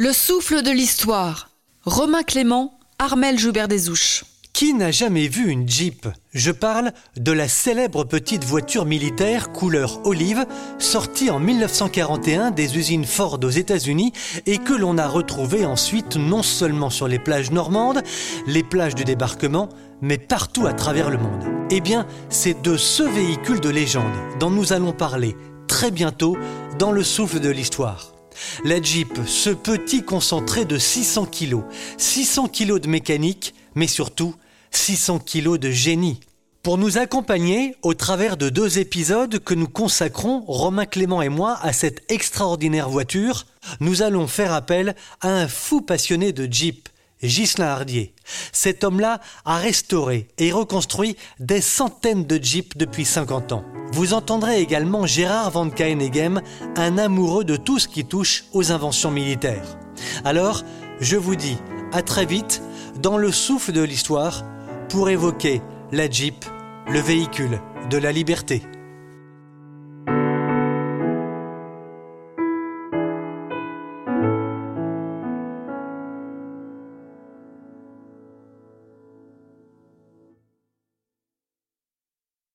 Le souffle de l'histoire. Romain Clément, Armel Joubert Desouches. Qui n'a jamais vu une Jeep? Je parle de la célèbre petite voiture militaire couleur olive sortie en 1941 des usines Ford aux États-Unis et que l'on a retrouvée ensuite non seulement sur les plages normandes, les plages du débarquement, mais partout à travers le monde. Eh bien, c'est de ce véhicule de légende dont nous allons parler très bientôt dans le souffle de l'histoire. La Jeep, ce petit concentré de 600 kg. 600 kg de mécanique, mais surtout 600 kg de génie. Pour nous accompagner au travers de deux épisodes que nous consacrons, Romain Clément et moi, à cette extraordinaire voiture, nous allons faire appel à un fou passionné de Jeep, Ghislain Hardier. Cet homme-là a restauré et reconstruit des centaines de Jeeps depuis 50 ans. Vous entendrez également Gérard Van Kaenegem, un amoureux de tout ce qui touche aux inventions militaires. Alors, je vous dis à très vite dans le souffle de l'histoire pour évoquer la Jeep, le véhicule de la liberté.